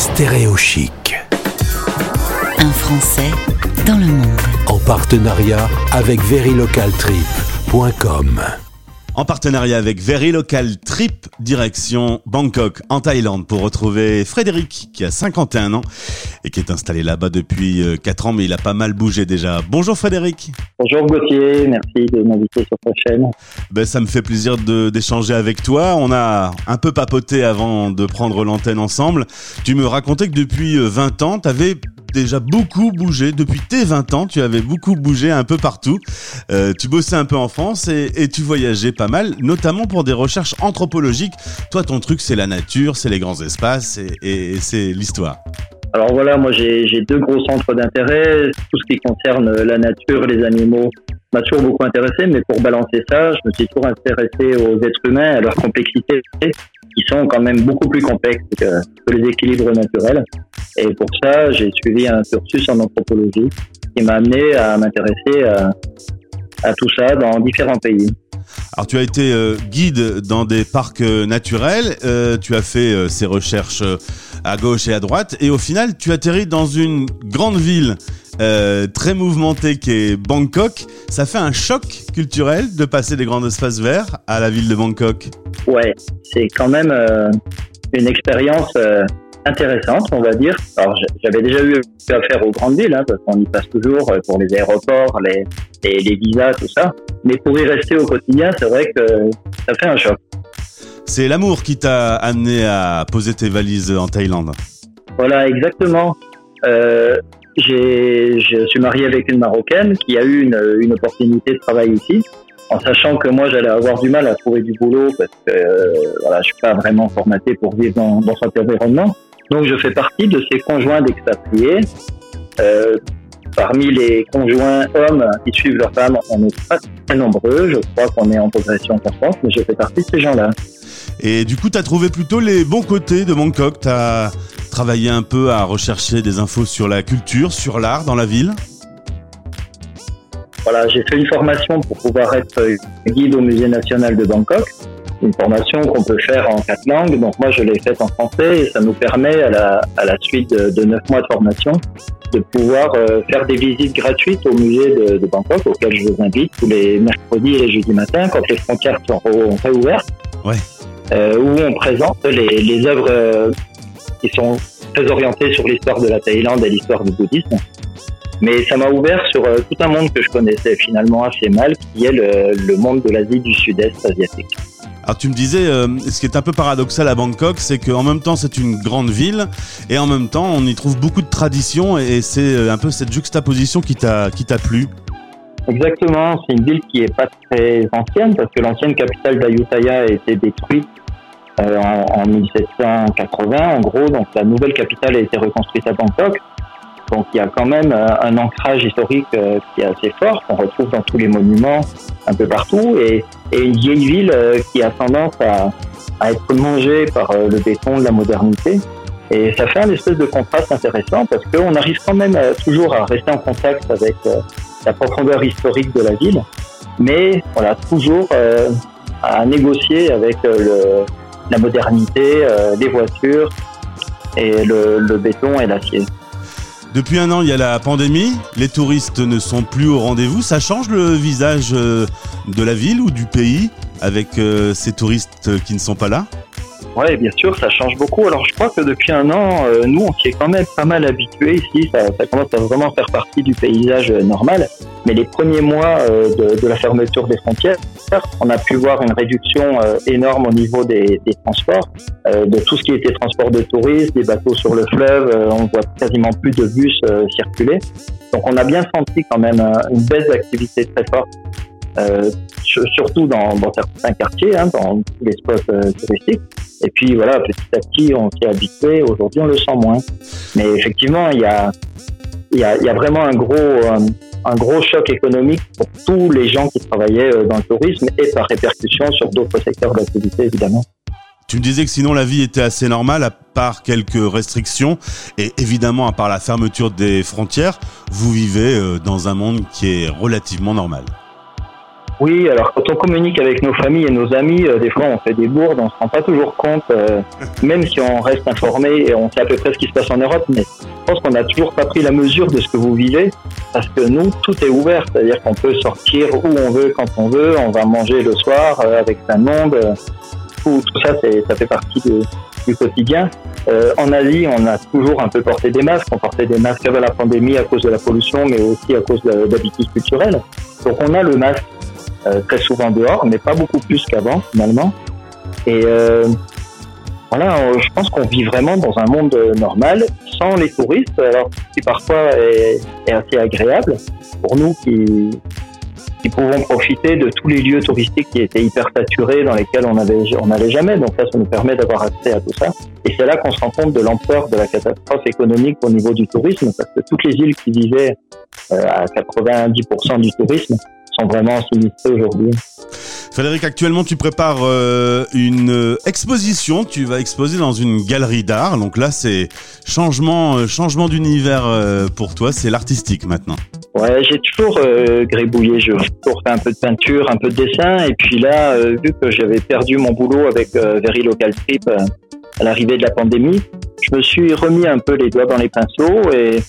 Stéréo Chic. Un Français dans le monde. En partenariat avec verilocaltrip.com. En partenariat avec Very Local Trip, direction Bangkok, en Thaïlande, pour retrouver Frédéric, qui a 51 ans et qui est installé là-bas depuis 4 ans, mais il a pas mal bougé déjà. Bonjour Frédéric. Bonjour Gauthier, merci de m'inviter sur ta chaîne. Ben, ça me fait plaisir d'échanger avec toi. On a un peu papoté avant de prendre l'antenne ensemble. Tu me racontais que depuis euh, 20 ans, tu avais déjà beaucoup bougé. Depuis tes 20 ans, tu avais beaucoup bougé un peu partout. Euh, tu bossais un peu en France et, et tu voyageais pas mal, notamment pour des recherches anthropologiques. Toi, ton truc, c'est la nature, c'est les grands espaces et, et- et c'est l'histoire. Alors voilà, moi j'ai deux gros centres d'intérêt. Tout ce qui concerne la nature, les animaux m'a toujours beaucoup intéressé, mais pour balancer ça, je me suis toujours intéressé aux êtres humains, à leur complexité, qui sont quand même beaucoup plus complexes que, les équilibres naturels. Et pour ça, j'ai suivi un cursus en anthropologie qui m'a amené à m'intéresser à, à tout ça dans différents pays. Alors tu as été euh, guide dans des parcs euh, naturels, euh, tu as fait euh, ces recherches euh, à gauche et à droite, et au final tu atterris dans une grande ville euh, très mouvementée qui est Bangkok. Ça fait un choc culturel de passer des grands espaces verts à la ville de Bangkok. Ouais, c'est quand même euh, une expérience euh, intéressante, on va dire. Alors, j'avais déjà eu affaire aux grandes villes, hein, parce qu'on y passe toujours pour les aéroports, les, les, les visas, tout ça. Mais pour y rester au quotidien, c'est vrai que ça fait un choc. C'est l'amour qui t'a amené à poser tes valises en Thaïlande. Voilà, exactement. Euh, je suis marié avec une Marocaine qui a eu une, opportunité de travail ici, en sachant que moi j'allais avoir du mal à trouver du boulot parce que euh, voilà, je suis pas vraiment formaté pour vivre dans, cet environnement. Donc je fais partie de ces conjoints d'expatriés. Euh, parmi les conjoints hommes qui suivent leurs femmes, on n'est pas très nombreux. Je crois qu'on est en progression constante, mais je fais partie de ces gens-là. Et du coup, tu as trouvé plutôt les bons côtés de Bangkok. Tu travaillé un peu à rechercher des infos sur la culture, sur l'art dans la ville. Voilà, j'ai fait une formation pour pouvoir être guide au musée national de Bangkok. Une formation qu'on peut faire en quatre langues. Donc moi, je l'ai faite en français et ça nous permet à la, à la suite de, neuf mois de formation de pouvoir euh, faire des visites gratuites au musée de, de Bangkok auxquelles je vous invite tous les mercredis et les jeudis matins quand les frontières sont réouvertes. Ouais. Euh, où on présente les, les œuvres euh, qui sont très orientées sur l'histoire de la Thaïlande et l'histoire du bouddhisme. Mais ça m'a ouvert sur euh, tout un monde que je connaissais finalement assez mal, qui est le, le monde de l'Asie du Sud-Est asiatique. Alors tu me disais, euh, ce qui est un peu paradoxal à Bangkok, c'est qu'en même temps c'est une grande ville et en même temps on y trouve beaucoup de traditions et c'est euh, un peu cette juxtaposition qui t'a plu. Exactement, c'est une ville qui est pas très ancienne parce que l'ancienne capitale d'Ayutthaya a été détruite euh, en, en 1780 en gros, donc la nouvelle capitale a été reconstruite à Bangkok. Donc il y a quand même euh, un ancrage historique euh, qui est assez fort, qu'on retrouve dans tous les monuments un peu partout, et, et une vieille ville euh, qui a tendance à, être mangée par le béton de la modernité. Et ça fait un espèce de contraste intéressant parce qu'on arrive quand même toujours à rester en contact avec la profondeur historique de la ville, mais voilà, toujours à négocier avec le, la modernité, euh, les voitures et le, le béton et l'acier. Depuis un an il y a la pandémie, les touristes ne sont plus au rendez-vous. Ça change le visage euh, de la ville ou du pays avec euh, ces touristes qui ne sont pas là? Ouais, bien sûr, ça change beaucoup. Alors, je crois que depuis un an, euh, nous, on s'y est quand même pas mal habitués ici. Ça, ça commence à vraiment faire partie du paysage euh, normal. Mais les premiers mois euh, de, de la fermeture des frontières, on a pu voir une réduction euh, énorme au niveau des, transports, euh, de tout ce qui était transport de touristes, des bateaux sur le fleuve. euh, on voit quasiment plus de bus circuler. Donc, on a bien senti quand même une baisse d'activité très forte. Sur- surtout dans, certains quartiers, hein, dans les spots touristiques. Et puis voilà, petit à petit, on s'est habitué. Aujourd'hui, on le sent moins. Mais effectivement, il y a, y a, vraiment un gros, un gros choc économique pour tous les gens qui travaillaient euh, dans le tourisme et par répercussion sur d'autres secteurs d'activité, évidemment. Tu me disais que sinon la vie était assez normale, à part quelques restrictions, et évidemment à part la fermeture des frontières, vous vivez euh, dans un monde qui est relativement normal. Oui, alors quand on communique avec nos familles et nos amis, euh, des fois on fait des bourdes, on se rend pas toujours compte, euh, même si on reste informé et on sait à peu près ce qui se passe en Europe, mais je pense qu'on n'a toujours pas pris la mesure de ce que vous vivez, parce que nous, tout est ouvert, c'est-à-dire qu'on peut sortir où on veut, quand on veut, on va manger le soir euh, avec sa monde, euh, tout, ça, ça fait partie de- du quotidien. En Asie, on a toujours un peu porté des masques, on portait des masques avant la pandémie à cause de la pollution, mais aussi à cause de- d'habitudes culturelles. Donc on a le masque euh, très souvent dehors, mais pas beaucoup plus qu'avant finalement. Et euh, voilà, je pense qu'on vit vraiment dans un monde euh, normal, sans les touristes, alors qui parfois est, assez agréable pour nous qui, qui pouvons profiter de tous les lieux touristiques qui étaient hyper saturés, dans lesquels on avait on n'allait jamais. Donc là, ça nous permet d'avoir accès à tout ça. Et c'est là qu'on se rend compte de l'ampleur de la catastrophe économique au niveau du tourisme, parce que toutes les îles qui vivaient euh, à 90% du tourisme sont vraiment aujourd'hui. Frédéric, actuellement, tu prépares euh, une euh, exposition. Tu vas exposer dans une galerie d'art. Donc là, c'est changement, euh, changement d'univers euh, pour toi. C'est l'artistique maintenant. Ouais, j'ai toujours grébouillé, j'ai toujours fait un peu de peinture, un peu de dessin, et puis là, vu que j'avais perdu mon boulot avec Very Local Trip à l'arrivée de la pandémie, je me suis remis un peu les doigts dans les pinceaux et,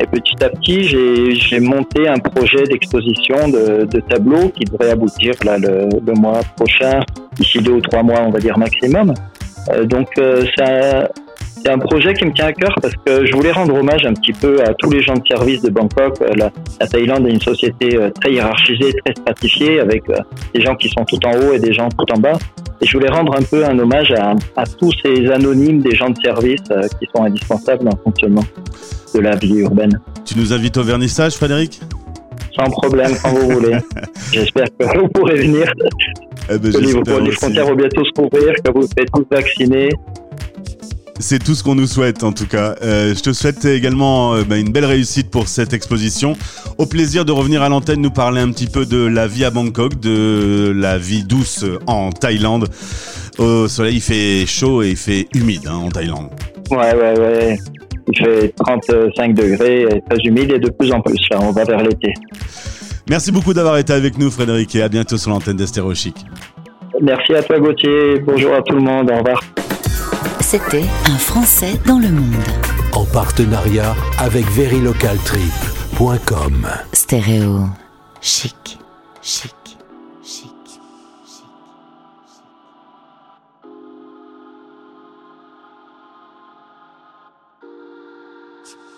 et petit à petit, j'ai monté un projet d'exposition de, tableaux qui devrait aboutir là le, mois prochain, d'ici deux ou trois mois, on va dire maximum. Euh, donc euh, c'est un projet qui me tient à cœur parce que je voulais rendre hommage un petit peu à tous les gens de service de Bangkok. Euh, La, la Thaïlande est une société très hiérarchisée, très stratifiée, avec des gens qui sont tout en haut et des gens tout en bas. Et je voulais rendre un peu un hommage à, tous ces anonymes des gens de service qui sont indispensables dans le fonctionnement de la vie urbaine. Tu nous invites au vernissage, Frédéric? Sans problème, quand vous voulez. J'espère que vous pourrez venir, eh ben, que les, frontières vont bientôt se rouvrir, que vous êtes tous vaccinés. C'est tout ce qu'on nous souhaite en tout cas. Euh, je te souhaite également euh, bah, une belle réussite pour cette exposition. Au plaisir de revenir à l'antenne nous parler un petit peu de la vie à Bangkok, de la vie douce en Thaïlande. Au soleil, il fait chaud et il fait humide hein, en Thaïlande. Ouais, ouais, ouais. Il fait 35 degrés, et très humide et de plus en plus. Là, on va vers l'été. Merci beaucoup d'avoir été avec nous Frédéric et à bientôt sur l'antenne d'Estéréo Chic. Merci à toi Gauthier. Bonjour à tout le monde. Au revoir. C'était Un Français dans le monde. En partenariat avec verylocaltrip.com. Stéréo. Chic. Chic. out.